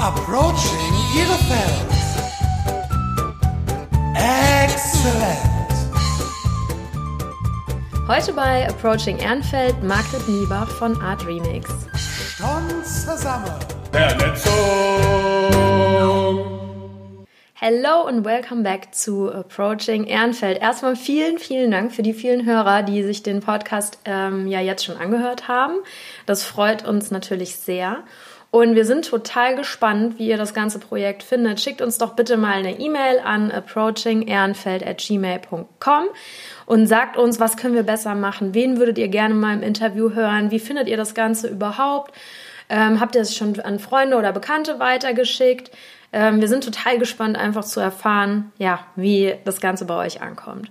Approaching Bielefeld. Excellent. Heute bei Approaching Ehrenfeld Margret Niebach von Art Remix. Schon zusammen. Vernetzung. Hello and welcome back zu Approaching Ehrenfeld. Erstmal vielen, vielen Dank für die vielen Hörer, die sich den Podcast ähm, ja jetzt schon angehört haben. Das freut uns natürlich sehr. Und wir sind total gespannt, wie ihr das ganze Projekt findet. Schickt uns doch bitte mal eine E-Mail an approachingehrenfeld.gmail.com und sagt uns, was können wir besser machen? Wen würdet ihr gerne mal im Interview hören? Wie findet ihr das Ganze überhaupt? Ähm, habt ihr es schon an Freunde oder Bekannte weitergeschickt? Ähm, wir sind total gespannt, einfach zu erfahren, ja, wie das Ganze bei euch ankommt.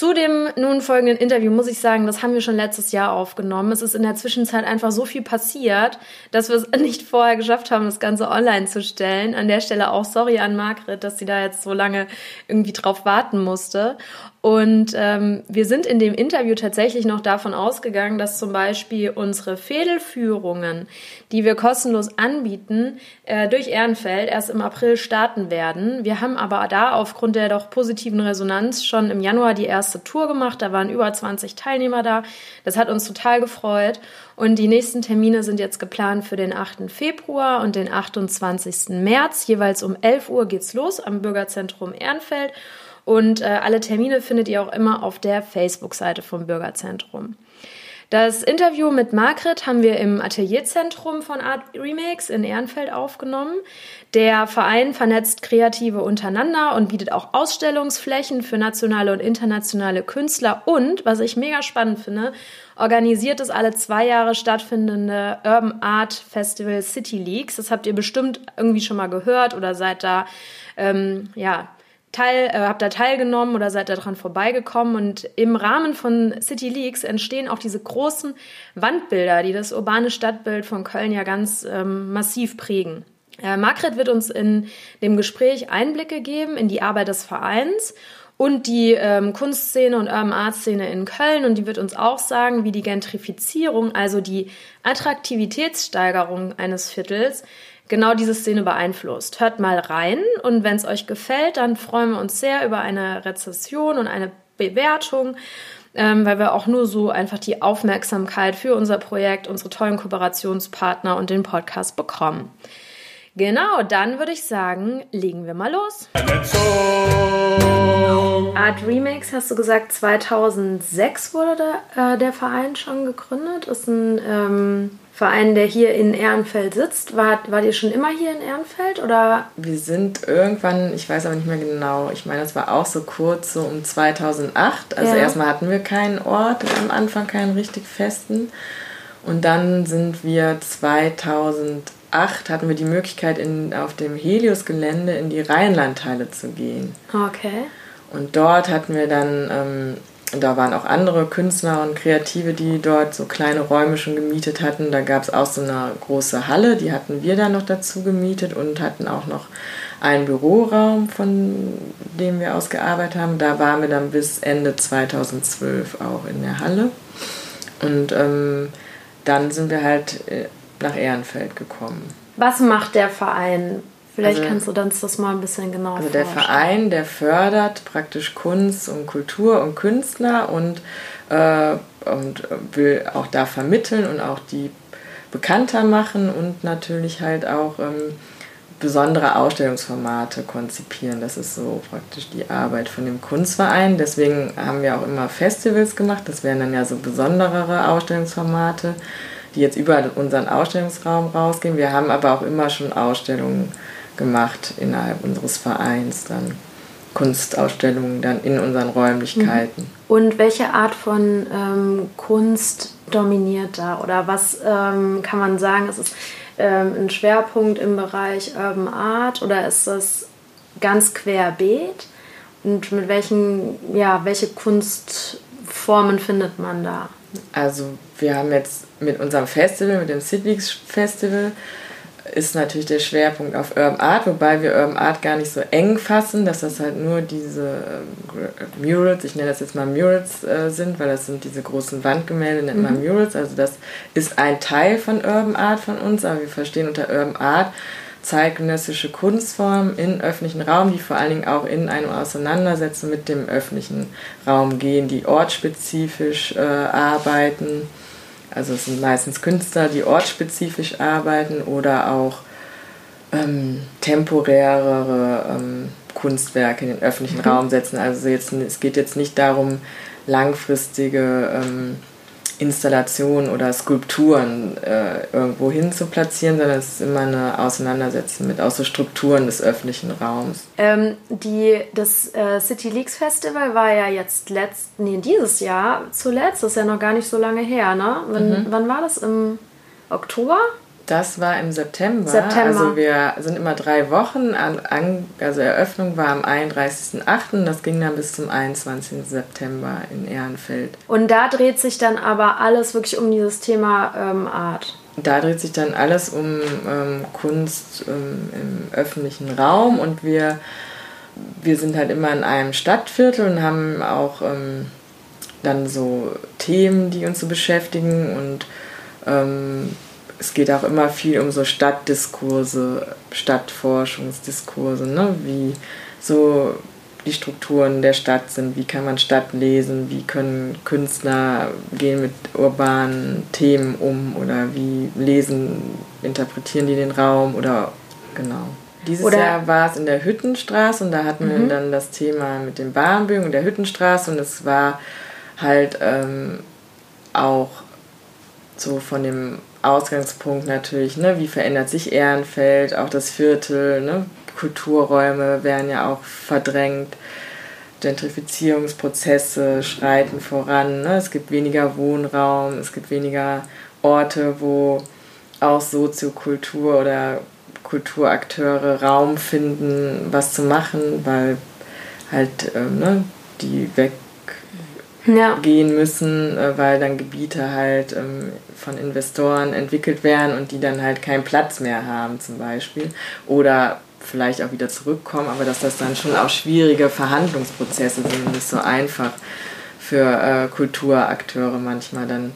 Zu dem nun folgenden Interview muss ich sagen, das haben wir schon letztes Jahr aufgenommen. Es ist in der Zwischenzeit einfach so viel passiert, dass wir es nicht vorher geschafft haben, das Ganze online zu stellen. An der Stelle auch sorry an Margret, dass sie da jetzt so lange irgendwie drauf warten musste. Und ähm, wir sind in dem Interview tatsächlich noch davon ausgegangen, dass zum Beispiel unsere Fädelführungen, die wir kostenlos anbieten, äh, durch Ehrenfeld erst im April starten werden. Wir haben aber da aufgrund der doch positiven Resonanz schon im Januar die erste Tour gemacht. Da waren über 20 Teilnehmer da. Das hat uns total gefreut. Und die nächsten Termine sind jetzt geplant für den 8. Februar und den 28. März. Jeweils um 11 Uhr geht's los am Bürgerzentrum Ehrenfeld. Und äh, alle Termine findet ihr auch immer auf der Facebook-Seite vom Bürgerzentrum. Das Interview mit Margret haben wir im Atelierzentrum von Art Remix in Ehrenfeld aufgenommen. Der Verein vernetzt Kreative untereinander und bietet auch Ausstellungsflächen für nationale und internationale Künstler und, was ich mega spannend finde, organisiert das alle zwei Jahre stattfindende Urban Art Festival City Leaks. Das habt ihr bestimmt irgendwie schon mal gehört oder seid da ähm, ja teil, äh, habt da teilgenommen oder seid daran vorbeigekommen. Und im Rahmen von City Leaks entstehen auch diese großen Wandbilder, die das urbane Stadtbild von Köln ja ganz ähm, massiv prägen. Äh, Margret wird uns in dem Gespräch Einblicke geben in die Arbeit des Vereins und die ähm, Kunstszene und Urban Art Szene in Köln und die wird uns auch sagen, wie die Gentrifizierung, also die Attraktivitätssteigerung eines Viertels, genau diese Szene beeinflusst. Hört mal rein und wenn es euch gefällt, dann freuen wir uns sehr über eine Rezession und eine Bewertung, ähm, weil wir auch nur so einfach die Aufmerksamkeit für unser Projekt, unsere tollen Kooperationspartner und den Podcast bekommen. Genau, dann würde ich sagen, legen wir mal los. Art Remix, hast du gesagt, 2006 wurde der, äh, der Verein schon gegründet. Ist ein ähm, Verein, der hier in Ehrenfeld sitzt. War, wart ihr schon immer hier in Ehrenfeld oder? Wir sind irgendwann, ich weiß aber nicht mehr genau, ich meine, das war auch so kurz, so um 2008. Also Ja. erstmal hatten wir keinen Ort, am Anfang keinen richtig festen. Und dann sind wir 2008, hatten wir die Möglichkeit, in, auf dem Helios-Gelände in die Rheinlandteile zu gehen. Okay. Und dort hatten wir dann, ähm, da waren auch andere Künstler und Kreative, die dort so kleine Räume schon gemietet hatten. Da gab es auch so eine große Halle, die hatten wir dann noch dazu gemietet und hatten auch noch einen Büroraum, von dem wir aus gearbeitet haben. Da waren wir dann bis Ende 2012 auch in der Halle. Und ähm, dann sind wir halt äh, nach Ehrenfeld gekommen. Was macht der Verein? Vielleicht Also- kannst du uns das mal ein bisschen genauer Also der vorstellen. Verein, der fördert praktisch Kunst und Kultur und Künstler und, äh, und will auch da vermitteln und auch die bekannter machen und natürlich halt auch ähm, besondere Ausstellungsformate konzipieren. Das ist so praktisch die Arbeit von dem Kunstverein. Deswegen haben wir auch immer Festivals gemacht. Das wären dann ja so besonderere Ausstellungsformate, die jetzt über unseren Ausstellungsraum rausgehen. Wir haben aber auch immer schon Ausstellungen gemacht innerhalb unseres Vereins, dann Kunstausstellungen dann in unseren Räumlichkeiten. Und welche Art von ähm, Kunst dominiert da? Oder was ähm, kann man sagen? Ist es ähm, ein Schwerpunkt im Bereich Urban Art oder ist das ganz querbeet? Und mit welchen, ja, welche Kunstformen findet man da? Also wir haben jetzt mit unserem Festival, mit dem Sidweeks Festival, ist natürlich der Schwerpunkt auf Urban Art, wobei wir Urban Art gar nicht so eng fassen, dass das halt nur diese ähm, Murals, ich nenne das jetzt mal Murals äh, sind, weil das sind diese großen Wandgemälde, nennt man Murals. Also das ist ein Teil von Urban Art von uns, aber wir verstehen unter Urban Art zeitgenössische Kunstformen in öffentlichen Raum, die vor allen Dingen auch in einem Auseinandersetzen mit dem öffentlichen Raum gehen, die ortsspezifisch äh, arbeiten. Also es sind meistens Künstler, die ortsspezifisch arbeiten oder auch ähm, temporärere ähm, Kunstwerke in den öffentlichen mhm. Raum setzen. Also jetzt, es geht jetzt nicht darum, langfristige ähm, Installationen oder Skulpturen äh, irgendwo hin zu platzieren, sondern es ist immer eine Auseinandersetzung mit auch so Strukturen des öffentlichen Raums. Ähm, die, das äh, City Leaks Festival war ja jetzt letzt, nee, dieses Jahr zuletzt, das ist ja noch gar nicht so lange her, ne? Wann, mhm. wann war das? Im Oktober? Das war im September. September. Also wir sind immer drei Wochen. An, also Eröffnung war am 31.08. Das ging dann bis zum 21. September in Ehrenfeld. Und da dreht sich dann aber alles wirklich um dieses Thema ähm, Art. Da dreht sich dann alles um ähm, Kunst ähm, im öffentlichen Raum und wir, wir sind halt immer in einem Stadtviertel und haben auch ähm, dann so Themen, die uns so beschäftigen und ähm, es geht auch immer viel um so Stadtdiskurse, Stadtforschungsdiskurse, ne? wie so die Strukturen der Stadt sind, wie kann man Stadt lesen, wie können Künstler gehen mit urbanen Themen um oder wie lesen, interpretieren die den Raum oder genau. Dieses oder Jahr war es in der Hüttenstraße und da hatten mhm. wir dann das Thema mit den Bahnbögen und der Hüttenstraße und es war halt ähm, auch so von dem Ausgangspunkt natürlich, ne? wie verändert sich Ehrenfeld, auch das Viertel, ne? Kulturräume werden ja auch verdrängt, Gentrifizierungsprozesse schreiten voran, ne? es gibt weniger Wohnraum, es gibt weniger Orte, wo auch Soziokultur oder Kulturakteure Raum finden, was zu machen, weil halt ähm, ne, die weg ja. müssen, äh, weil dann Gebiete halt ähm, von Investoren entwickelt werden und die dann halt keinen Platz mehr haben zum Beispiel. Oder vielleicht auch wieder zurückkommen, aber dass das dann schon auch schwierige Verhandlungsprozesse sind, nicht so einfach für äh, Kulturakteure manchmal dann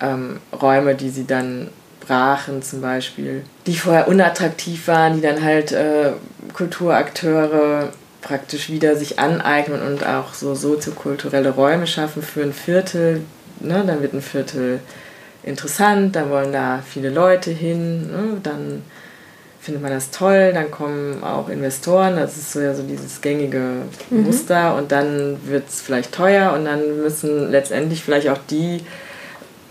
ähm, Räume, die sie dann brachen zum Beispiel, die vorher unattraktiv waren, die dann halt äh, Kulturakteure praktisch wieder sich aneignen und auch so soziokulturelle Räume schaffen für ein Viertel. Ne? Dann wird ein Viertel interessant, dann wollen da viele Leute hin, ne? dann findet man das toll, dann kommen auch Investoren, das ist so ja so dieses gängige mhm. Muster und dann wird es vielleicht teuer und dann müssen letztendlich vielleicht auch die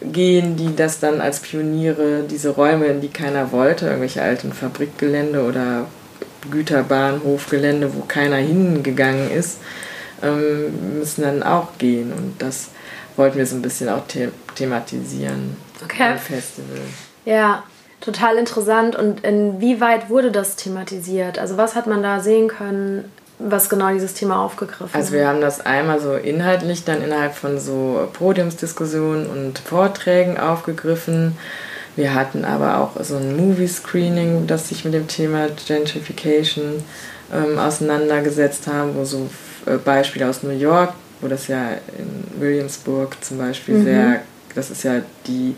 gehen, die das dann als Pioniere, diese Räume, in die keiner wollte, irgendwelche alten Fabrikgelände oder Güterbahnhofgelände, wo keiner hingegangen ist, ähm, müssen dann auch gehen. Und das wollten wir so ein bisschen auch the thematisieren okay. Festival. Ja, total interessant. Und inwieweit wurde das thematisiert? Also was hat man da sehen können, was genau dieses Thema aufgegriffen hat? Also wir haben das einmal so inhaltlich dann innerhalb von so Podiumsdiskussionen und Vorträgen aufgegriffen. Wir hatten aber auch so ein Movie-Screening, das sich mit dem Thema Gentrification ähm, auseinandergesetzt haben, wo so äh, Beispiele aus New York, wo das ja in Williamsburg zum Beispiel mhm. sehr, das ist ja die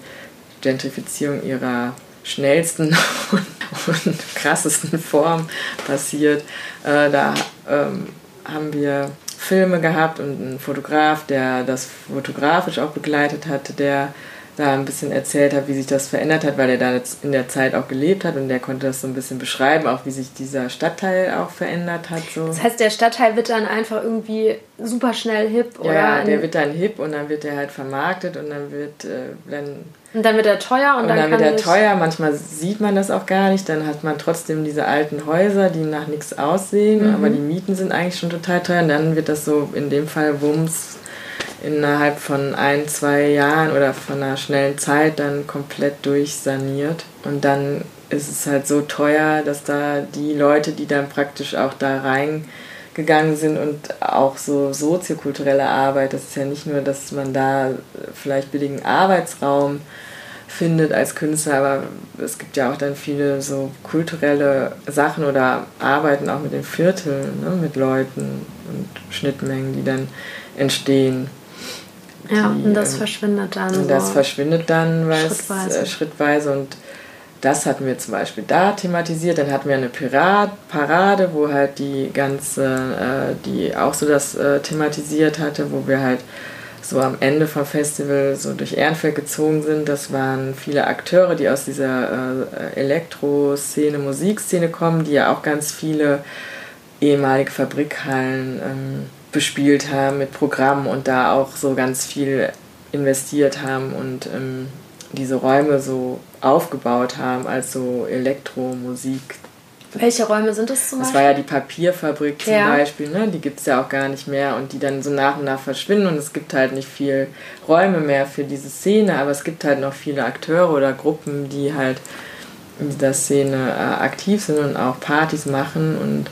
Gentrifizierung ihrer schnellsten und, krassesten Form passiert. Äh, da ähm, haben wir Filme gehabt und einen Fotograf, der das fotografisch auch begleitet hatte, der da ein bisschen erzählt hat, wie sich das verändert hat, weil er da in der Zeit auch gelebt hat und der konnte das so ein bisschen beschreiben, auch wie sich dieser Stadtteil auch verändert hat. So. Das heißt, der Stadtteil wird dann einfach irgendwie super schnell hip, oder? Ja, der wird dann hip und dann wird er halt vermarktet und dann wird äh, dann und dann wird er teuer und, und dann, dann wird er teuer. Manchmal sieht man das auch gar nicht. Dann hat man trotzdem diese alten Häuser, die nach nichts aussehen, mhm. aber die Mieten sind eigentlich schon total teuer. Und dann wird das so in dem Fall Wumms innerhalb von ein, zwei Jahren oder von einer schnellen Zeit dann komplett durchsaniert. Und dann ist es halt so teuer, dass da die Leute, die dann praktisch auch da reingegangen sind und auch so soziokulturelle Arbeit, das ist ja nicht nur, dass man da vielleicht billigen Arbeitsraum findet als Künstler, aber es gibt ja auch dann viele so kulturelle Sachen oder Arbeiten auch mit den Vierteln, ne, mit Leuten und Schnittmengen, die dann entstehen. Ja, die, und das ähm, verschwindet dann. Und das verschwindet dann weil schrittweise. Es, äh, schrittweise und das hatten wir zum Beispiel da thematisiert. Dann hatten wir eine Pirat Parade, wo halt die ganze, äh, die auch so das äh, thematisiert hatte, wo wir halt so am Ende vom Festival so durch Ehrenfeld gezogen sind. Das waren viele Akteure, die aus dieser äh, Elektro-Szene, Musikszene kommen, die ja auch ganz viele ehemalige Fabrikhallen ähm, bespielt haben mit Programmen und da auch so ganz viel investiert haben und ähm, diese Räume so aufgebaut haben als so Elektromusik. Welche Räume sind das zum das Beispiel? war ja die Papierfabrik zum Ja. Beispiel, ne? die gibt es ja auch gar nicht mehr und die dann so nach und nach verschwinden und es gibt halt nicht viel Räume mehr für diese Szene, aber es gibt halt noch viele Akteure oder Gruppen, die halt in dieser Szene äh, aktiv sind und auch Partys machen und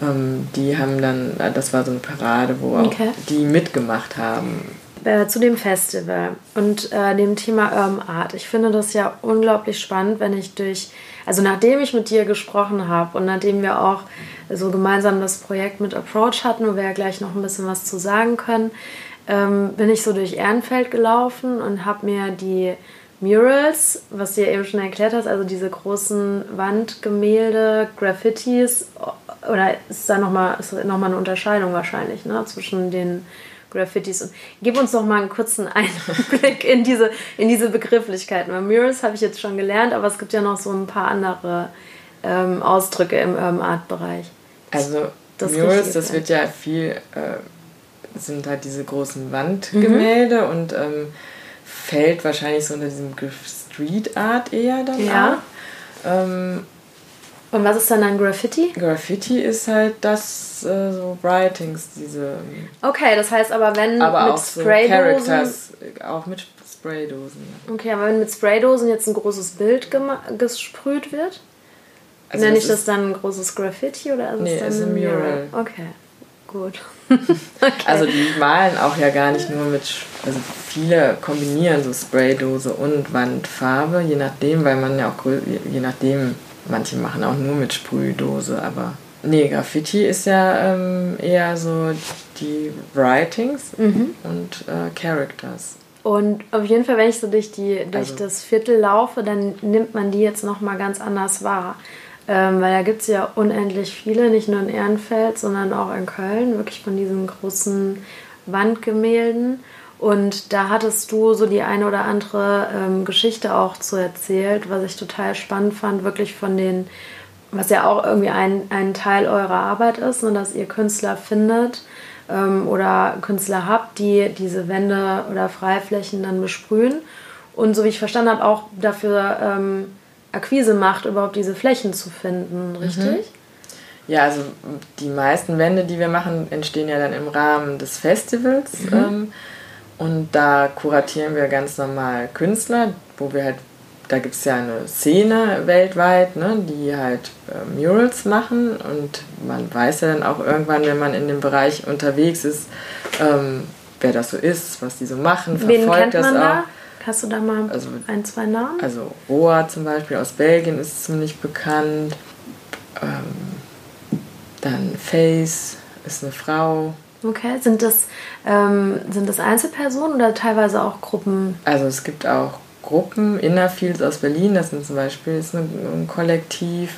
die haben dann, äh, das war so eine Parade, wo auch Okay. die mitgemacht haben. äh, zu dem Festival und äh, dem Thema Urban Art. Ich finde das ja unglaublich spannend, wenn ich durch, also nachdem ich mit dir gesprochen habe und nachdem wir auch so gemeinsam das Projekt mit Approach hatten, wo wir ja gleich noch ein bisschen was zu sagen können, ähm, bin ich so durch Ehrenfeld gelaufen und habe mir die Murals, was du ja eben schon erklärt hast, also diese großen Wandgemälde, Graffitis, oder ist da nochmal noch mal eine Unterscheidung wahrscheinlich ne, zwischen den Graffitis? Und gib uns doch mal einen kurzen Einblick in diese, in diese Begrifflichkeiten. Weil Murals habe ich jetzt schon gelernt, aber es gibt ja noch so ein paar andere ähm, Ausdrücke im Urban Art Bereich. Also Das Murals, das wird ja viel, äh, sind halt diese großen Wandgemälde Mhm. und ähm, fällt wahrscheinlich so unter diesem Begriff Street Art eher dann Ja. Ähm, Und was ist dann ein Graffiti? Graffiti ist halt das, äh, so Writings, diese, Okay, das heißt aber, wenn aber mit auch so Spraydosen. Characters, äh, auch mit Spraydosen. Okay, aber wenn mit Spraydosen jetzt ein großes Bild gesprüht wird, Also nenne ich das dann ein großes Graffiti oder ist Nee, es ist ein Mural. Okay, gut. okay. Also die malen auch ja gar nicht nur mit, also viele kombinieren so Spraydose und Wandfarbe, je nachdem, weil man ja auch, je nachdem, manche machen auch nur mit Sprühdose, aber nee, Graffiti ist ja ähm, eher so die Writings Mhm. und äh, Characters. Und auf jeden Fall, wenn ich so durch, die, durch Also- das Viertel laufe, dann nimmt man die jetzt nochmal ganz anders wahr. Ähm, weil da gibt es ja unendlich viele, nicht nur in Ehrenfeld, sondern auch in Köln, wirklich von diesen großen Wandgemälden. Und da hattest du so die eine oder andere ähm, Geschichte auch zu erzählt, was ich total spannend fand, wirklich von den, was ja auch irgendwie ein, ein Teil eurer Arbeit ist, ne, dass ihr Künstler findet ähm, oder Künstler habt, die diese Wände oder Freiflächen dann besprühen. Und so wie ich verstanden habe, auch dafür ähm, Akquise macht, überhaupt diese Flächen zu finden, richtig? Ja, also die meisten Wände, die wir machen, entstehen ja dann im Rahmen des Festivals. Ähm, und da kuratieren wir ganz normal Künstler, wo wir halt, da gibt es ja eine Szene weltweit, ne, die halt äh, Murals machen. Und man weiß ja dann auch irgendwann, wenn man in dem Bereich unterwegs ist, ähm, wer das so ist, was die so machen, verfolgt das auch. da? Hast du da mal Also- ein, zwei Namen? Also Roa zum Beispiel aus Belgien ist ziemlich bekannt. Ähm, dann Face ist eine Frau. Okay, sind das, ähm, sind das Einzelpersonen oder teilweise auch Gruppen? Also es gibt auch Gruppen, Innerfields aus Berlin, das sind zum Beispiel ist ein, ein Kollektiv.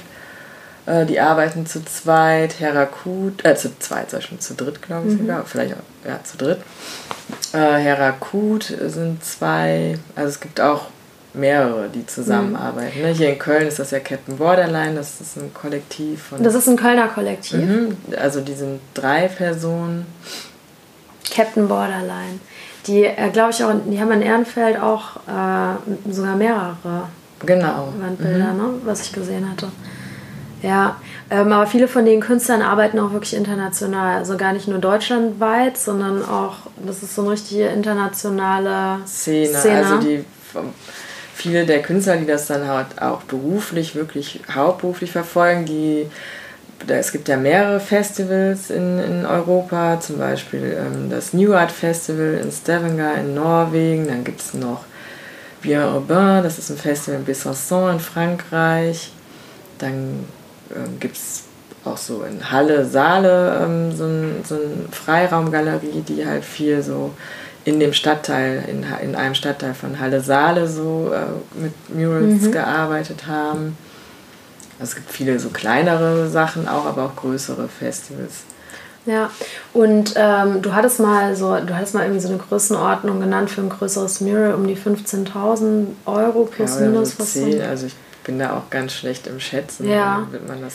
Äh, die arbeiten zu zweit, Herakut, äh, zu zweit, sag ich schon, zu dritt, glaube ich sogar, vielleicht auch, ja, zu dritt. Äh, Herakut sind zwei, also es gibt auch mehrere, die zusammenarbeiten. Ne? Hier in Köln ist das ja Captain Borderline, das ist ein Kollektiv von. Das ist ein Kölner Kollektiv. Mhm, also die sind drei Personen. Captain Borderline. Die, äh, glaube ich, auch, die haben in Ehrenfeld auch äh, sogar mehrere Genau. Wandbilder, ne, was ich gesehen hatte. Ja, ähm, aber viele von den Künstlern arbeiten auch wirklich international. Also gar nicht nur deutschlandweit, sondern auch, das ist so eine richtige internationale Szene. Szene. Also die viele der Künstler, die das dann halt auch beruflich, wirklich hauptberuflich verfolgen, die es gibt ja mehrere Festivals in, in Europa, zum Beispiel ähm, das New Art Festival in Stavanger in Norwegen, dann gibt es noch Bien Urbain, das ist ein Festival in Besançon in Frankreich, dann ähm, gibt es auch so in Halle, Saale ähm, so, ein, so eine Freiraumgalerie, die halt viel so in dem Stadtteil, in, in einem Stadtteil von Halle Saale so äh, mit Murals mhm. gearbeitet haben. Also es gibt viele so kleinere Sachen auch, aber auch größere Festivals. Ja, und ähm, du hattest mal so, du hattest mal irgendwie so eine Größenordnung genannt für ein größeres Mural um die 15.000 Euro plus ja, minus. So 10, also ich bin da auch ganz schlecht im Schätzen. Ja.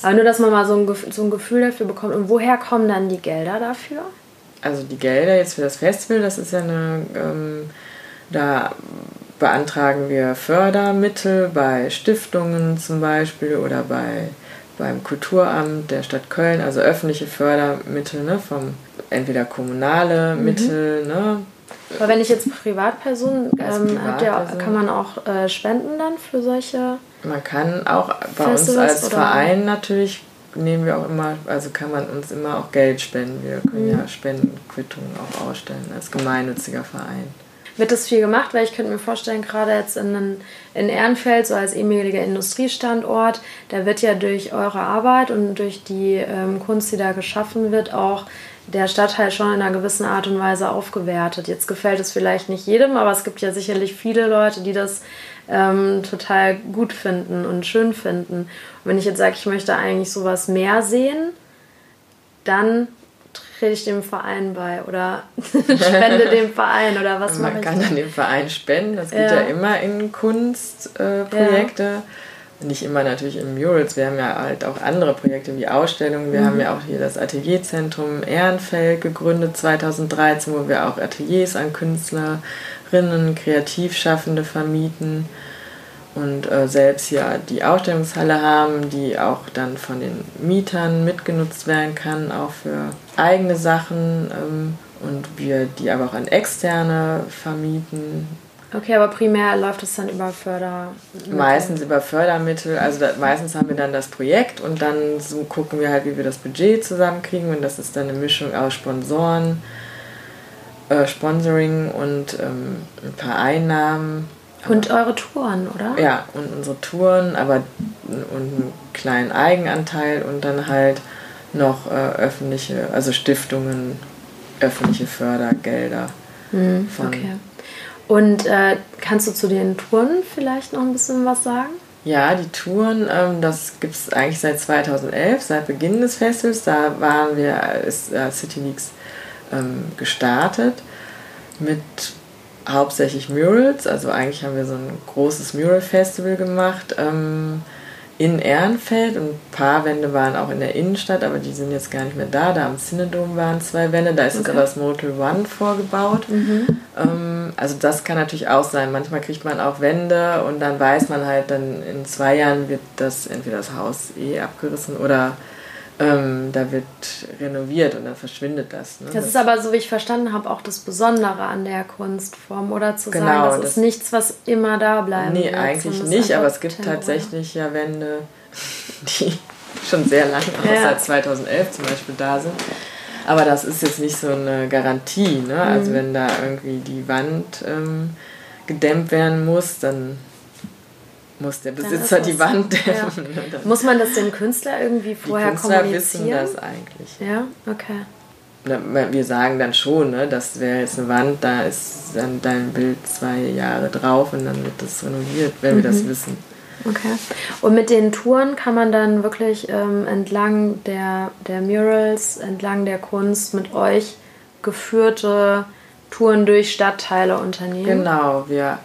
Aber nur, dass man mal so ein, so ein Gefühl dafür bekommt. Und woher kommen dann die Gelder dafür? Also die Gelder jetzt für das Festival, das ist ja eine, ähm, da beantragen wir Fördermittel bei Stiftungen zum Beispiel oder bei beim Kulturamt der Stadt Köln, also öffentliche Fördermittel, ne, vom entweder kommunale mhm. Mittel, ne. Aber wenn ich jetzt Privatperson, ähm, Privatperson kann man auch äh, spenden dann für solche? Man kann auch bei Festivals uns als oder? Verein natürlich nehmen wir auch immer, also kann man uns immer auch Geld spenden. Wir können mhm. ja Spendenquittungen auch ausstellen als gemeinnütziger Verein wird das viel gemacht, weil ich könnte mir vorstellen, gerade jetzt in, in Ehrenfeld, so als ehemaliger Industriestandort, da wird ja durch eure Arbeit und durch die ähm, Kunst, die da geschaffen wird, auch der Stadtteil schon in einer gewissen Art und Weise aufgewertet. Jetzt gefällt es vielleicht nicht jedem, aber es gibt ja sicherlich viele Leute, die das ähm, total gut finden und schön finden. Und wenn ich jetzt sage, ich möchte eigentlich sowas mehr sehen, dann trete ich dem Verein bei oder spende dem Verein oder was Man kann dann dem Verein spenden, das geht ja, ja immer in Kunstprojekte. Äh. Nicht immer natürlich in Murals, wir haben ja halt auch andere Projekte wie Ausstellungen. Wir mhm. haben ja auch hier das Atelierzentrum Ehrenfeld gegründet 2013, wo wir auch Ateliers an Künstlerinnen, Kreativschaffende vermieten und äh, selbst hier die Ausstellungshalle haben, die auch dann von den Mietern mitgenutzt werden kann, auch für eigene Sachen ähm, und wir die aber auch an externe vermieten. Okay, aber primär läuft es dann über Fördermittel? Meistens über Fördermittel. Also da, meistens haben wir dann das Projekt und dann so gucken wir halt, wie wir das Budget zusammenkriegen. Und das ist dann eine Mischung aus Sponsoren, äh, Sponsoring und ähm, ein paar Einnahmen. Und eure Touren, oder? Ja, und unsere Touren, aber und einen kleinen Eigenanteil und dann halt noch äh, öffentliche, also Stiftungen, öffentliche Fördergelder. Mhm, okay. Und äh, kannst du zu den Touren vielleicht noch ein bisschen was sagen? Ja, die Touren, ähm, das gibt es eigentlich seit 2011, seit Beginn des Festivals. Da waren wir, ist äh, City Weeks ähm, gestartet mit hauptsächlich Murals. Also eigentlich haben wir so ein großes Mural-Festival gemacht ähm, in Ehrenfeld und ein paar Wände waren auch in der Innenstadt, aber die sind jetzt gar nicht mehr da. Da am Cinedom waren zwei Wände, da ist okay. jetzt aber das Motel One vorgebaut. Mhm. Ähm, also das kann natürlich auch sein. Manchmal kriegt man auch Wände und dann weiß man halt, dann in zwei Jahren wird das entweder das Haus eh abgerissen oder ähm, da wird renoviert und dann verschwindet das. Ne? Das, das ist aber, so wie ich verstanden habe, auch das Besondere an der Kunstform, oder zu genau, sagen, das, das ist nichts, was immer da bleibt. Nee, wird, eigentlich nicht, aber es gibt tatsächlich ja Wände, die schon sehr lange, ja. seit 2011 zum Beispiel da sind. Aber das ist jetzt nicht so eine Garantie. Ne? Also mhm. Also wenn da irgendwie die Wand ähm, gedämmt werden muss, dann muss der Besitzer die Wand dämmen. Ja. Muss man das dem Künstler irgendwie vorher die Künstler kommunizieren? wissen das eigentlich. Ja, okay. Wir sagen dann schon, ne, das wäre jetzt eine Wand, da ist dann dein Bild zwei Jahre drauf und dann wird das renoviert, wenn mhm. wir das mhm. wissen. Okay. Und mit den Touren kann man dann wirklich ähm, entlang der, der Murals, entlang der Kunst mit euch geführte Touren durch Stadtteile unternehmen? Genau, wir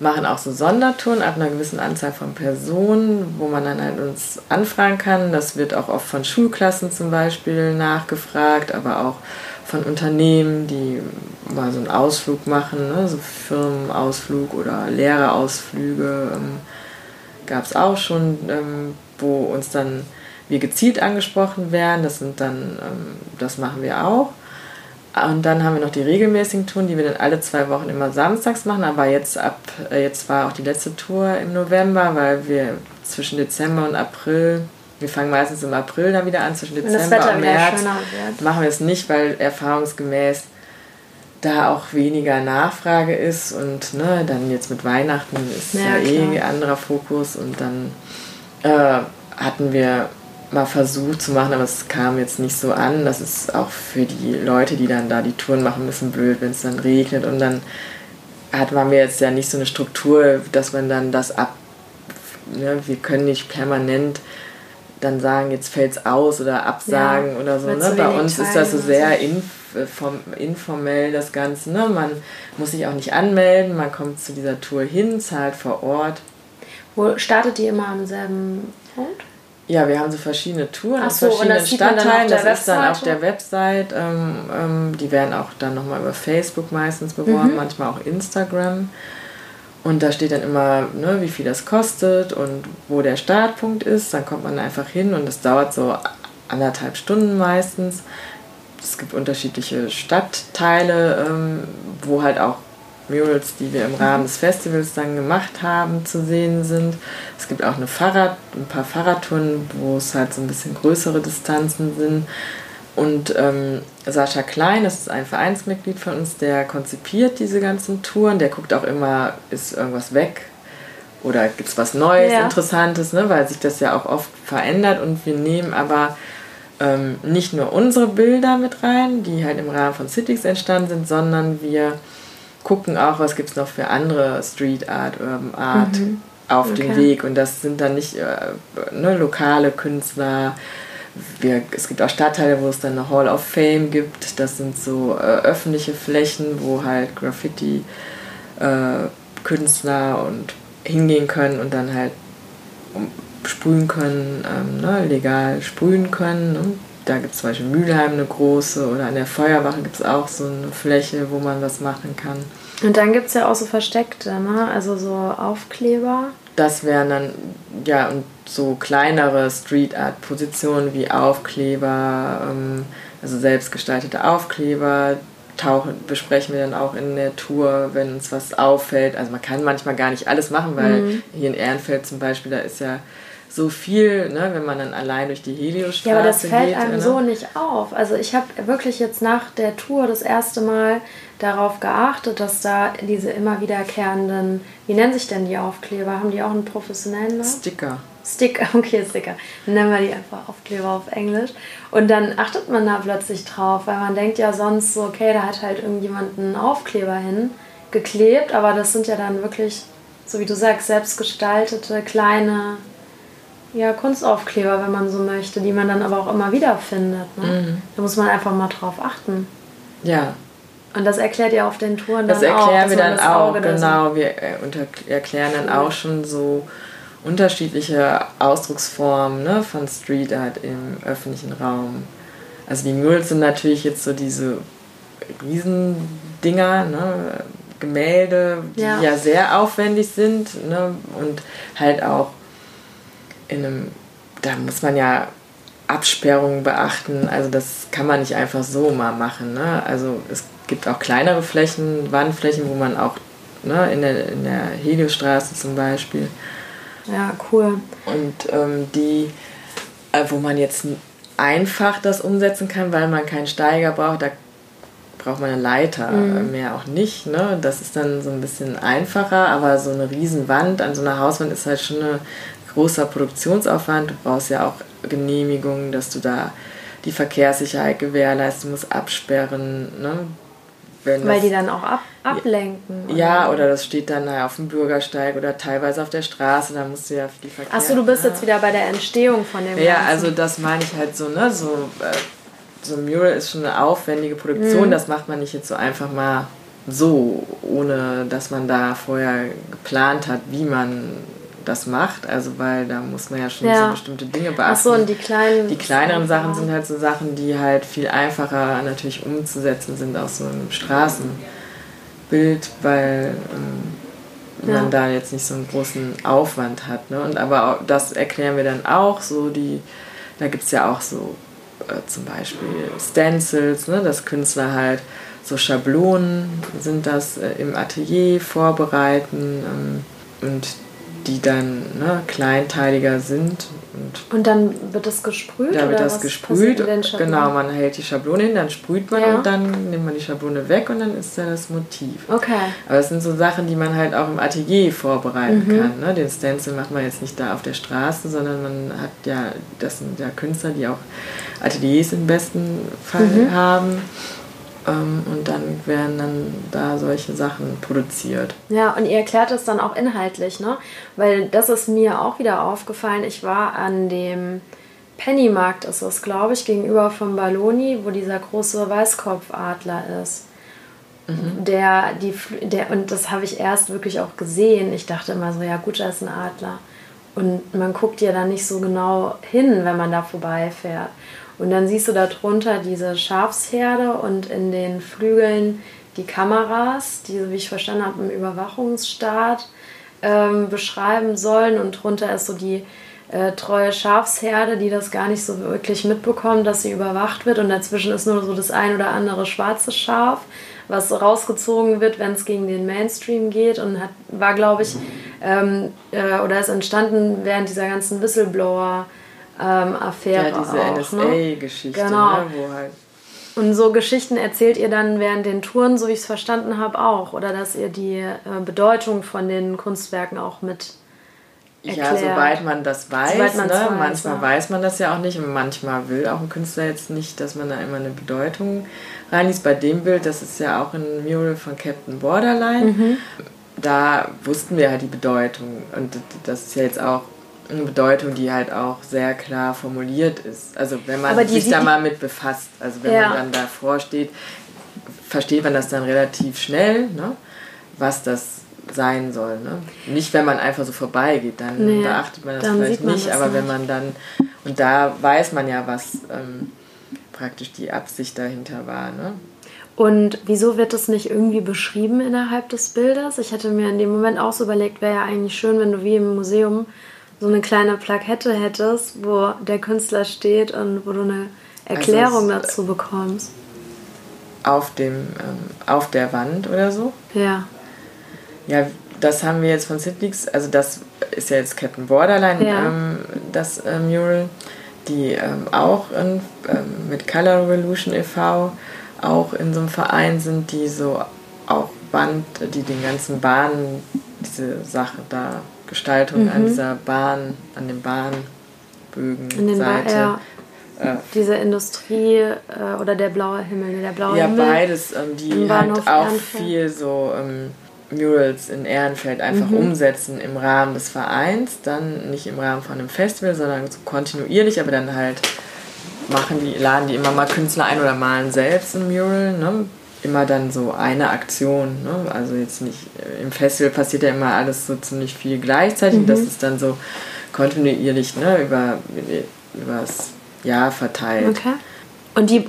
machen auch so Sondertouren ab einer gewissen Anzahl von Personen, wo man dann halt uns anfragen kann. Das wird auch oft von Schulklassen zum Beispiel nachgefragt, aber auch von Unternehmen, die mal so einen Ausflug machen, ne? so Firmenausflug oder Lehrerausflüge ähm, gab es auch schon, ähm, wo uns dann wir gezielt angesprochen werden. Das sind dann, ähm, das machen wir auch. Und dann haben wir noch die regelmäßigen Touren, die wir dann alle zwei Wochen immer samstags machen. Aber jetzt ab, äh, jetzt war auch die letzte Tour im November, weil wir zwischen Dezember und April, wir fangen meistens im April dann wieder an, zwischen Dezember und März. Machen wir es nicht, weil erfahrungsgemäß da auch weniger Nachfrage ist und ne, dann jetzt mit Weihnachten ist ja, ja eh ein anderer Fokus und dann äh, hatten wir mal versucht zu machen, aber es kam jetzt nicht so an. Das ist auch für die Leute, die dann da die Touren machen, ein bisschen blöd, wenn es dann regnet und dann hat man mir jetzt ja nicht so eine Struktur, dass man dann das ab. Ne, wir können nicht permanent dann sagen, jetzt fällt es aus oder absagen ja, oder so. Ne? Bei uns ist das so sehr inf informell, das Ganze. Ne? Man muss sich auch nicht anmelden, man kommt zu dieser Tour hin, zahlt vor Ort. Wo startet ihr immer am selben Punkt? Ja, wir haben so verschiedene Touren in so, verschiedenen Stadtteilen. Das ist dann auf der Website. Ähm, ähm, die werden auch dann nochmal über Facebook meistens beworben, mhm. manchmal auch Instagram. Und da steht dann immer, ne, wie viel das kostet und wo der Startpunkt ist. Dann kommt man einfach hin und es dauert so anderthalb Stunden meistens. Es gibt unterschiedliche Stadtteile, ähm, wo halt auch Murals, die wir im Rahmen des Festivals dann gemacht haben, zu sehen sind. Es gibt auch eine Fahrrad, ein paar Fahrradtouren, wo es halt so ein bisschen größere Distanzen sind. Und ähm, Sascha Klein, das ist ein Vereinsmitglied von uns, der konzipiert diese ganzen Touren. Der guckt auch immer, ist irgendwas weg oder gibt es was Neues, ja. Interessantes, ne? weil sich das ja auch oft verändert. Und wir nehmen aber ähm, nicht nur unsere Bilder mit rein, die halt im Rahmen von Cities entstanden sind, sondern wir gucken auch, was gibt es noch für andere Street Art, Urban Art mhm. auf okay. dem Weg. Und das sind dann nicht äh, ne, lokale Künstler. Wir, es gibt auch Stadtteile, wo es dann eine Hall of Fame gibt. Das sind so äh, öffentliche Flächen, wo halt Graffiti-Künstler äh, und hingehen können und dann halt sprühen können, ähm, ne, legal sprühen können. Ne? Da gibt es zum Beispiel Mülheim eine große oder an der Feuerwache gibt es auch so eine Fläche, wo man was machen kann. Und dann gibt es ja auch so versteckte, ne? also so Aufkleber. Das wären dann, ja, und so kleinere Street Art Positionen wie Aufkleber, ähm, also selbstgestaltete Aufkleber, tauchen, besprechen wir dann auch in der Tour, wenn uns was auffällt. Also man kann manchmal gar nicht alles machen, weil mhm. hier in Ehrenfeld zum Beispiel, da ist ja so viel, ne, wenn man dann allein durch die Heliostraße geht. Ja, aber das fällt geht, einem ne? so nicht auf. Also ich habe wirklich jetzt nach der Tour das erste Mal darauf geachtet, dass da diese immer wiederkehrenden, wie nennen sich denn die Aufkleber? Haben die auch einen professionellen Namen? Sticker. Sticker, okay, Sticker. Dann nennen wir die einfach Aufkleber auf Englisch. Und dann achtet man da plötzlich drauf, weil man denkt ja sonst so, okay, da hat halt irgendjemand einen Aufkleber hingeklebt, aber das sind ja dann wirklich, so wie du sagst, selbstgestaltete kleine ja, Kunstaufkleber, wenn man so möchte, die man dann aber auch immer wieder findet. Ne? Mhm. Da muss man einfach mal drauf achten. Ja. Und das erklärt ihr auf den Touren das dann auch. Das erklären wir dann auch, genau. Wir äh, erklären dann auch schon so unterschiedliche Ausdrucksformen ne, von Street Art im öffentlichen Raum. Also die Murals sind natürlich jetzt so diese Riesendinger, ne, Gemälde, die ja. ja sehr aufwendig sind ne, und halt auch in einem, da muss man ja Absperrungen beachten. Also das kann man nicht einfach so mal machen. Ne? Also es gibt auch kleinere Flächen, Wandflächen, wo man auch ne, in, der, in der Heliostraße zum Beispiel. Ja, cool. Und ähm, die, äh, wo man jetzt einfach das umsetzen kann, weil man keinen Steiger braucht, da braucht man eine Leiter, mhm. mehr auch nicht. Ne? Das ist dann so ein bisschen einfacher, aber so eine Riesenwand an so einer Hauswand ist halt schon eine großer Produktionsaufwand. Du brauchst ja auch Genehmigungen, dass du da die Verkehrssicherheit gewährleisten musst, absperren. Ne? Wenn Weil das, die dann auch ab, ablenken. Oder? Ja, oder das steht dann auf dem Bürgersteig oder teilweise auf der Straße, da musst du ja die Verkehr... Achso, du bist ja. jetzt wieder bei der Entstehung von dem Ja, Ganzen. also das meine ich halt so, ne, so, äh, so ein Mural ist schon eine aufwendige Produktion, mhm. das macht man nicht jetzt so einfach mal so, ohne dass man da vorher geplant hat, wie man das macht. Also weil da muss man ja schon ja. so bestimmte Dinge beachten. Ach so, und die kleinen. Die kleineren Sachen sind halt so Sachen, die halt viel einfacher natürlich umzusetzen sind aus so einem Straßenbild, weil ähm, man da jetzt nicht so einen großen Aufwand hat. Ne? Und aber auch, das erklären wir dann auch so die, da gibt es ja auch so äh, zum Beispiel Stencils, ne? dass Künstler halt so Schablonen sind das äh, im Atelier vorbereiten ähm, und die dann ne, kleinteiliger sind Und, und dann wird das gesprüht? da wird das was gesprüht. Genau, man hält die Schablone hin, dann sprüht man Ja. und dann nimmt man die Schablone weg und dann ist da das Motiv. Okay. Aber das sind so Sachen, die man halt auch im Atelier vorbereiten Mhm. kann. Ne? Den Stencil macht man jetzt nicht da auf der Straße, sondern man hat ja, das sind ja Künstler, die auch Ateliers im besten Fall Mhm. haben. Ähm, und dann werden dann da solche Sachen produziert. Ja, und ihr erklärt es dann auch inhaltlich, ne? Weil das ist mir auch wieder aufgefallen. Ich war an dem Pennymarkt, ist das, glaube ich, gegenüber von Balloni, wo dieser große Weißkopfadler ist. Der, die, der, und das habe ich erst wirklich auch gesehen. Ich dachte immer so, ja gut, da ist ein Adler. Und man guckt ja da nicht so genau hin, wenn man da vorbeifährt. Und dann siehst du da drunter diese Schafsherde und in den Flügeln die Kameras, die, so wie ich verstanden habe, im Überwachungsstaat ähm, beschreiben sollen. Und drunter ist so die äh, treue Schafsherde, die das gar nicht so wirklich mitbekommt, dass sie überwacht wird. Und dazwischen ist nur so das ein oder andere schwarze Schaf, was rausgezogen wird, wenn es gegen den Mainstream geht. Und hat, war, glaube ich, ähm, äh, oder ist entstanden während dieser ganzen Whistleblower-Affäre. Ja, diese auch, ne? NSA-Geschichte, Genau. ne? wo halt Und so Geschichten erzählt ihr dann während den Touren, so wie ich es verstanden habe, auch. Oder dass ihr die äh, Bedeutung von den Kunstwerken auch mit Ja, erklärt. soweit man das weiß. Ne? weiß, manchmal ja. weiß man das ja auch nicht und manchmal will auch ein Künstler jetzt nicht, dass man da immer eine Bedeutung reinliest. Bei dem Bild, das ist ja auch ein Mural von Captain Borderline. Mhm. Da wussten wir halt die Bedeutung und das ist ja jetzt auch eine Bedeutung, die halt auch sehr klar formuliert ist. Also wenn man die- sich die- da mal mit befasst, also wenn Ja. man dann davor steht, versteht man das dann relativ schnell, ne? was das sein soll. Ne? Nicht, wenn man einfach so vorbeigeht, dann Nee, beachtet man das vielleicht man nicht, das aber wenn nicht. man dann, und da weiß man ja, was ähm, praktisch die Absicht dahinter war. Ne? Und wieso wird das nicht irgendwie beschrieben innerhalb des Bildes? Ich hätte mir in dem Moment auch so überlegt, wäre ja eigentlich schön, wenn du wie im Museum so eine kleine Plakette hättest, wo der Künstler steht und wo du eine Erklärung es- dazu bekommst. Auf, dem, ähm, auf der Wand oder so. Ja. Ja, das haben wir jetzt von Sidlix, also das ist ja jetzt Captain Borderline, Ja. ähm, das äh, Mural, die ähm, auch in, ähm, mit Color Revolution e.V. auch in so einem Verein sind, die so auch Band, die den ganzen Bahnen, diese Sache da, Gestaltung an dieser Bahn, an den Bahnbögen, In den ba Seite. ja, äh, diese Industrie äh, oder der blaue Himmel. Der blaue ja, Himmel. beides, ähm, die halt auch Ehrenfeld. viel so ähm, Murals in Ehrenfeld einfach Mhm. umsetzen im Rahmen des Vereins, dann nicht im Rahmen von einem Festival, sondern so kontinuierlich, aber dann halt machen die, laden die immer mal Künstler ein oder malen selbst ein Mural, ne? Immer dann so eine Aktion, ne? Also jetzt nicht, äh, im Festival passiert ja immer alles so ziemlich viel gleichzeitig, Mhm. das ist dann so kontinuierlich, ne? Über, über das Jahr verteilt. Okay. Und die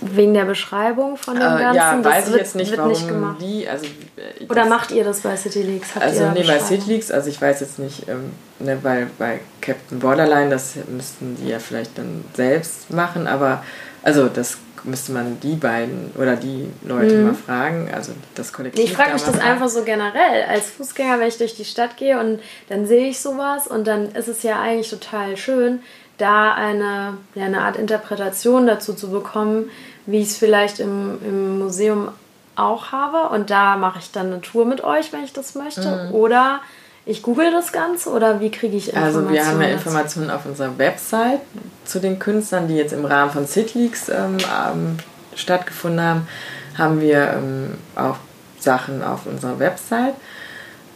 wegen der Beschreibung von dem Äh, Ganzen, ja, das weiß ich wird, jetzt nicht, wird warum nicht gemacht. die, also äh, Oder macht ihr das bei City Leaks? Habt also nee, bei Beschreibung? City Leaks, also ich weiß jetzt nicht, ähm, ne, bei, bei Captain Borderline, das müssten die ja vielleicht dann selbst machen, aber also das müsste man die beiden oder die Leute mal fragen, also das Kollektiv. Mhm. Ich frage mich das fragen. einfach so generell. Als Fußgänger, wenn ich durch die Stadt gehe und dann sehe ich sowas und dann ist es ja eigentlich total schön, da eine, ja, eine Art Interpretation dazu zu bekommen, wie ich es vielleicht im, im Museum auch habe. Und da mache ich dann eine Tour mit euch, wenn ich das möchte. Oder ich google das Ganze oder wie kriege ich Informationen? Also wir haben ja? Informationen auf unserer Website zu den Künstlern, die jetzt im Rahmen von Citleaks ähm, ähm, stattgefunden haben, haben wir ähm, auch Sachen auf unserer Website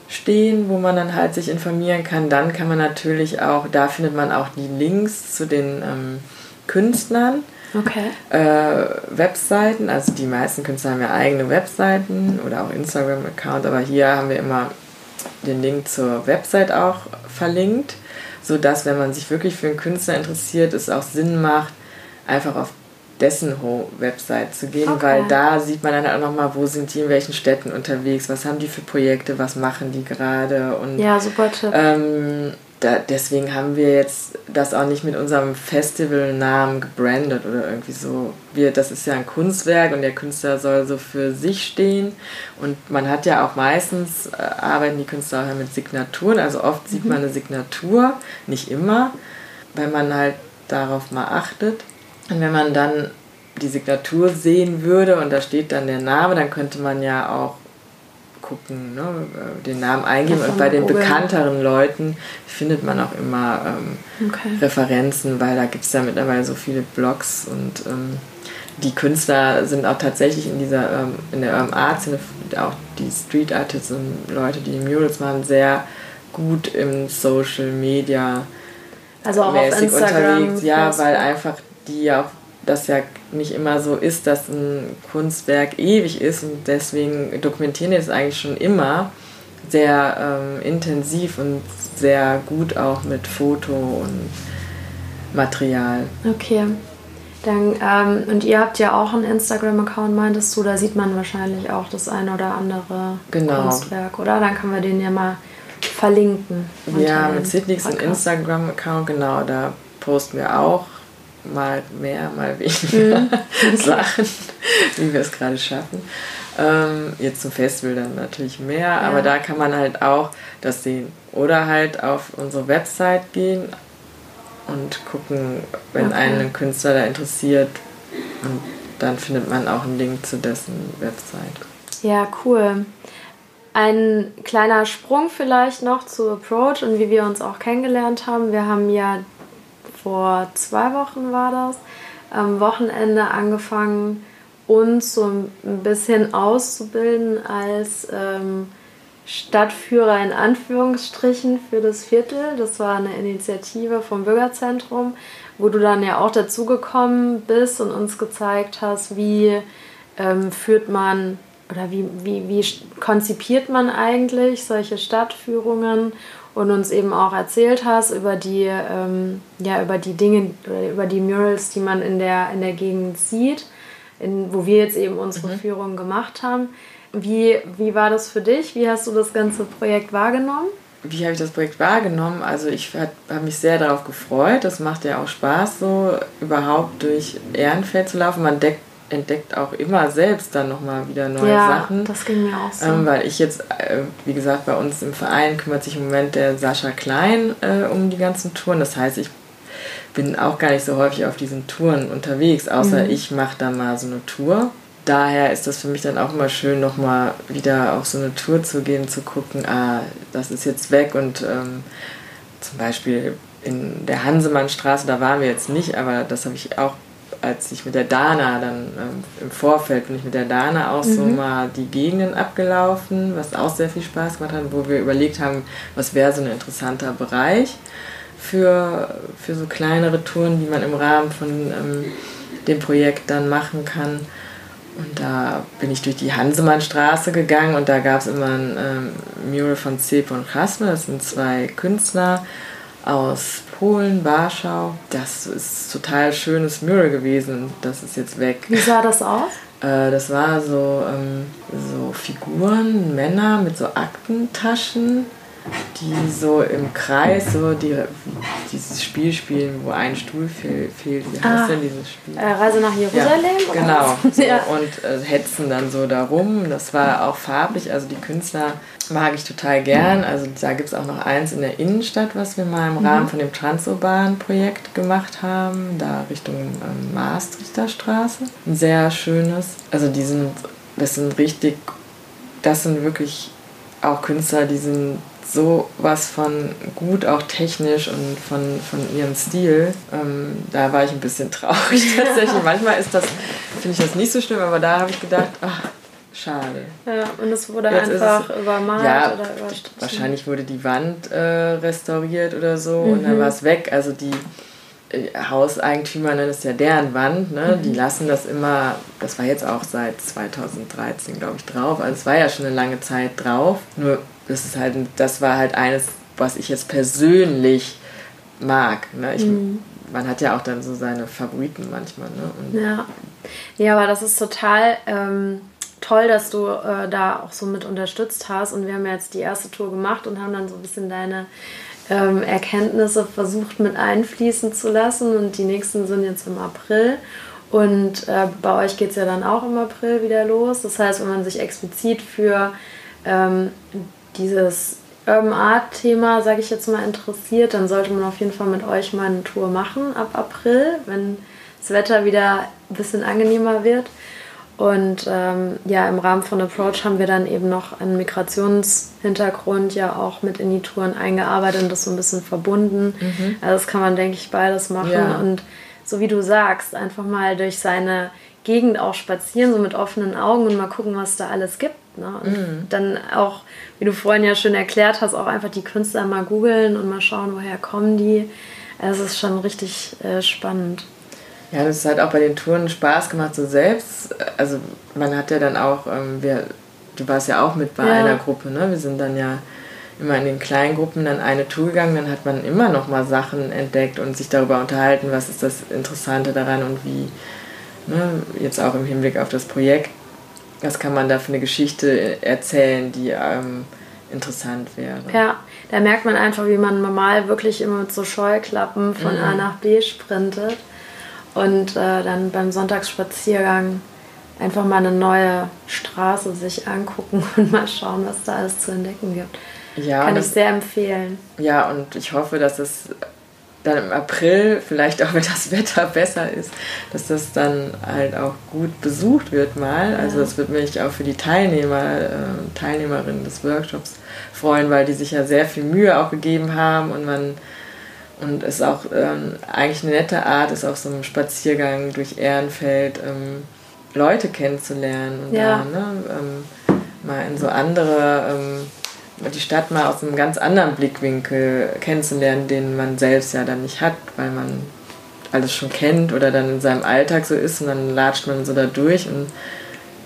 stehen, wo man dann halt sich informieren kann. Dann kann man natürlich auch, da findet man auch die Links zu den ähm, Künstlern. Okay. Äh, Webseiten, also die meisten Künstler haben ja eigene Webseiten oder auch Instagram-Account, aber hier haben wir immer den Link zur Website auch verlinkt, sodass, wenn man sich wirklich für einen Künstler interessiert, es auch Sinn macht, einfach auf dessen Website zu gehen, Okay. weil da sieht man dann auch nochmal, wo sind die in welchen Städten unterwegs, was haben die für Projekte, was machen die gerade und Ja, super Tipp. ähm, da, deswegen haben wir jetzt das auch nicht mit unserem Festivalnamen gebrandet oder irgendwie so. Wir, das ist ja ein Kunstwerk und der Künstler soll so für sich stehen. Und man hat ja auch meistens, äh, arbeiten die Künstler auch ja mit Signaturen, also oft sieht man eine Signatur, nicht immer. wenn man halt darauf mal achtet. Und wenn man dann die Signatur sehen würde und da steht dann der Name, dann könnte man ja auch gucken, ne, den Namen eingeben. Und bei den bekannteren Leuten findet man auch immer ähm, okay. Referenzen, weil da gibt es ja mittlerweile so viele Blogs und ähm, die Künstler sind auch tatsächlich in dieser ähm, in der Urban Art Szene, auch die Street Artists und Leute, die Murals machen, sehr gut im Social Media also auch auf Instagram, unterwegs. Ja, weil einfach die ja auch das ja nicht immer so ist, dass ein Kunstwerk ewig ist und deswegen dokumentieren die das eigentlich schon immer sehr ähm, intensiv und sehr gut auch mit Foto und Material. Okay. Dann, ähm, und ihr habt ja auch einen Instagram-Account, meintest du, da sieht man wahrscheinlich auch das eine oder andere genau. Kunstwerk, oder? Dann können wir den ja mal verlinken. Ja, mit Sidney's Instagram-Account, genau, da posten wir auch mal mehr, mal weniger mhm. Sachen, wie wir es gerade schaffen. Ähm, jetzt zum Festival dann natürlich mehr, ja. aber da kann man halt auch das sehen. Oder halt auf unsere Website gehen und gucken, wenn okay. einen Künstler da interessiert. Und dann findet man auch einen Link zu dessen Website. Ja, cool. Ein kleiner Sprung vielleicht noch zu Approach und wie wir uns auch kennengelernt haben. Wir haben ja vor zwei Wochen war das, am Wochenende angefangen, uns so ein bisschen auszubilden als ähm, Stadtführer in Anführungsstrichen für das Viertel. Das war eine Initiative vom Bürgerzentrum, wo du dann ja auch dazugekommen bist und uns gezeigt hast, wie ähm, führt man oder wie, wie, wie konzipiert man eigentlich solche Stadtführungen und uns eben auch erzählt hast über die, ähm, ja, über die Dinge, über die Murals, die man in der, in der Gegend sieht, in, wo wir jetzt eben unsere mhm. Führung gemacht haben. Wie, wie war das für dich? Wie hast du das ganze Projekt wahrgenommen? Wie habe ich das Projekt wahrgenommen? Also ich habe mich sehr darauf gefreut. Das macht ja auch Spaß, so überhaupt durch Ehrenfeld zu laufen. Man deckt entdeckt auch immer selbst dann nochmal wieder neue ja, Sachen. das ging mir auch so. Ähm, weil ich jetzt, äh, wie gesagt, bei uns im Verein kümmert sich im Moment der Sascha Klein äh, um die ganzen Touren. Das heißt, ich bin auch gar nicht so häufig auf diesen Touren unterwegs, außer mhm. ich mache da mal so eine Tour. Daher ist das für mich dann auch immer schön, nochmal wieder auf so eine Tour zu gehen, zu gucken, ah, das ist jetzt weg und ähm, zum Beispiel in der Hansemannstraße, da waren wir jetzt nicht, aber das habe ich auch als ich mit der Dana dann ähm, im Vorfeld bin ich mit der Dana auch mhm. so mal die Gegenden abgelaufen, was auch sehr viel Spaß gemacht hat, wo wir überlegt haben, was wäre so ein interessanter Bereich für, für so kleinere Touren, die man im Rahmen von ähm, dem Projekt dann machen kann. Und da bin ich durch die Hansemannstraße gegangen und da gab es immer ein ähm, Mural von Zep und Chasme, das sind zwei Künstler aus Polen, Warschau. Das ist total schönes Mural gewesen. Das ist jetzt weg. Wie sah das aus? Äh, das war so, ähm, so Figuren, Männer mit so Aktentaschen die so im Kreis so die, dieses Spiel spielen, wo ein Stuhl fehl, fehlt. Wie heißt ah, denn dieses Spiel? Äh, Reise nach Jerusalem? Ja, genau. So, ja. Und äh, hetzen dann so darum. Das war auch farblich. Also die Künstler mag ich total gern. Also da gibt es auch noch eins in der Innenstadt, was wir mal im Rahmen mhm. von dem Transurban-Projekt gemacht haben. Da Richtung ähm, Maastrichter Straße. Ein sehr schönes. Also die sind, das sind richtig, das sind wirklich auch Künstler, die sind so was von gut, auch technisch und von, von ihrem Stil. Ähm, da war ich ein bisschen traurig tatsächlich. Manchmal ist das, finde ich das nicht so schlimm, aber da habe ich gedacht, ach, schade. Ja, und es wurde Jetzt einfach es, übermalt ja, oder überstrichen. Wahrscheinlich wurde die Wand äh, restauriert oder so mhm. und dann mhm. war es weg. Also die äh, Hauseigentümer, ne, das ist ja deren Wand, ne? Mhm. die lassen das immer, das war jetzt auch seit 2013, glaube ich, drauf. Also es war ja schon eine lange Zeit drauf. Nur das ist halt, das war halt eines, was ich jetzt persönlich mag. Ne? Ich, mhm. Man hat ja auch dann so seine Favoriten manchmal. Ne? ja. ja, aber das ist total ähm, toll, dass du äh, da auch so mit unterstützt hast. Und wir haben jetzt die erste Tour gemacht und haben dann so ein bisschen deine ähm, Erkenntnisse versucht mit einfließen zu lassen. Und die nächsten sind jetzt im April. Und äh, bei euch geht es ja dann auch im April wieder los. Das heißt, wenn man sich explizit für ähm, dieses Urban Art Thema, sage ich jetzt mal, interessiert, dann sollte man auf jeden Fall mit euch mal eine Tour machen ab April, wenn das Wetter wieder ein bisschen angenehmer wird. Und ähm, ja, im Rahmen von Approach haben wir dann eben noch einen Migrationshintergrund ja auch mit in die Touren eingearbeitet und das so ein bisschen verbunden. Mhm. Also das kann man, denke ich, beides machen. Ja. Und so wie du sagst, einfach mal durch seine Gegend auch spazieren, so mit offenen Augen und mal gucken, was da alles gibt. Ne? Und mhm. dann auch, wie du vorhin ja schön erklärt hast, auch einfach die Künstler mal googeln und mal schauen, woher kommen die. Also es ist schon richtig äh, spannend. Ja, das hat auch bei den Touren Spaß gemacht, so selbst. Also man hat ja dann auch, ähm, wir, du warst ja auch mit bei ja. einer Gruppe, ne? Wir sind dann ja immer in den kleinen Gruppen dann eine Tour gegangen, dann hat man immer noch mal Sachen entdeckt und sich darüber unterhalten, was ist das Interessante daran und wie, ne, jetzt auch im Hinblick auf das Projekt, was kann man da für eine Geschichte erzählen, die ähm, interessant wäre. Ja, da merkt man einfach, wie man normal wirklich immer mit so Scheuklappen von mhm. A nach B sprintet und äh, dann beim Sonntagsspaziergang einfach mal eine neue Straße sich angucken und mal schauen, was da alles zu entdecken gibt. Ja, Kann ich sehr empfehlen. Ja, und ich hoffe, dass es dann im April, vielleicht auch wenn das Wetter besser ist, dass das dann halt auch gut besucht wird mal. Ja. Also das wird mich auch für die Teilnehmer, äh, Teilnehmerinnen des Workshops freuen, weil die sich ja sehr viel Mühe auch gegeben haben und man und es auch ähm, eigentlich eine nette Art ist, auf so einem Spaziergang durch Ehrenfeld ähm, Leute kennenzulernen und ja. da, ne, ähm, mal in so andere, ähm, die Stadt mal aus einem ganz anderen Blickwinkel kennenzulernen, den man selbst ja dann nicht hat, weil man alles schon kennt oder dann in seinem Alltag so ist und dann latscht man so da durch und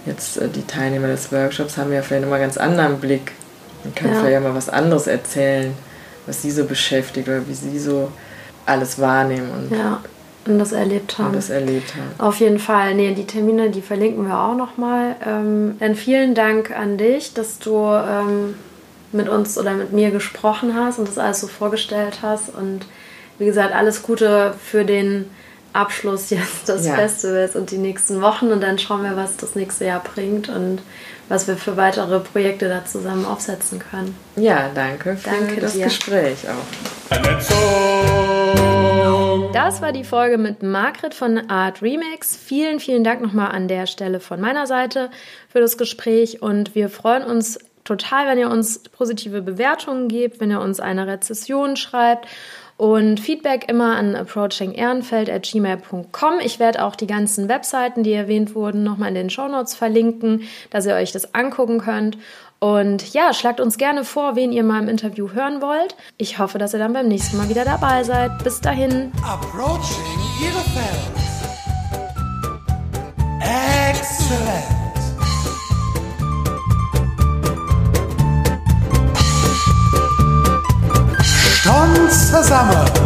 jetzt äh, die Teilnehmer des Workshops haben ja vielleicht nochmal einen ganz anderen Blick und können ja. vielleicht mal was anderes erzählen was sie so beschäftigt oder wie sie so alles wahrnehmen und, ja, und das erlebt haben. Und das erlebt haben. Auf jeden Fall. Nee, die Termine, die verlinken wir auch nochmal. Ähm, dann vielen Dank an dich, dass du ähm, mit uns oder mit mir gesprochen hast und das alles so vorgestellt hast. Und wie gesagt, alles Gute für den Abschluss jetzt des ja. Festivals und die nächsten Wochen. Und dann schauen wir, was das nächste Jahr bringt. Und was wir für weitere Projekte da zusammen aufsetzen können. Ja, danke für danke das dir. Gespräch auch. Das war die Folge mit Margret von Art Remix. Vielen, vielen Dank nochmal an der Stelle von meiner Seite für das Gespräch und wir freuen uns total, wenn ihr uns positive Bewertungen gebt, wenn ihr uns eine Rezession schreibt und Feedback immer an approachingehrenfeld.gmail.com. Ich werde auch die ganzen Webseiten, die erwähnt wurden, nochmal in den Show Notes verlinken, dass ihr euch das angucken könnt. Und ja, schlagt uns gerne vor, wen ihr mal im Interview hören wollt. Ich hoffe, dass ihr dann beim nächsten Mal wieder dabei seid. Bis dahin. Approaching Ihre Excellent. schon zusammen.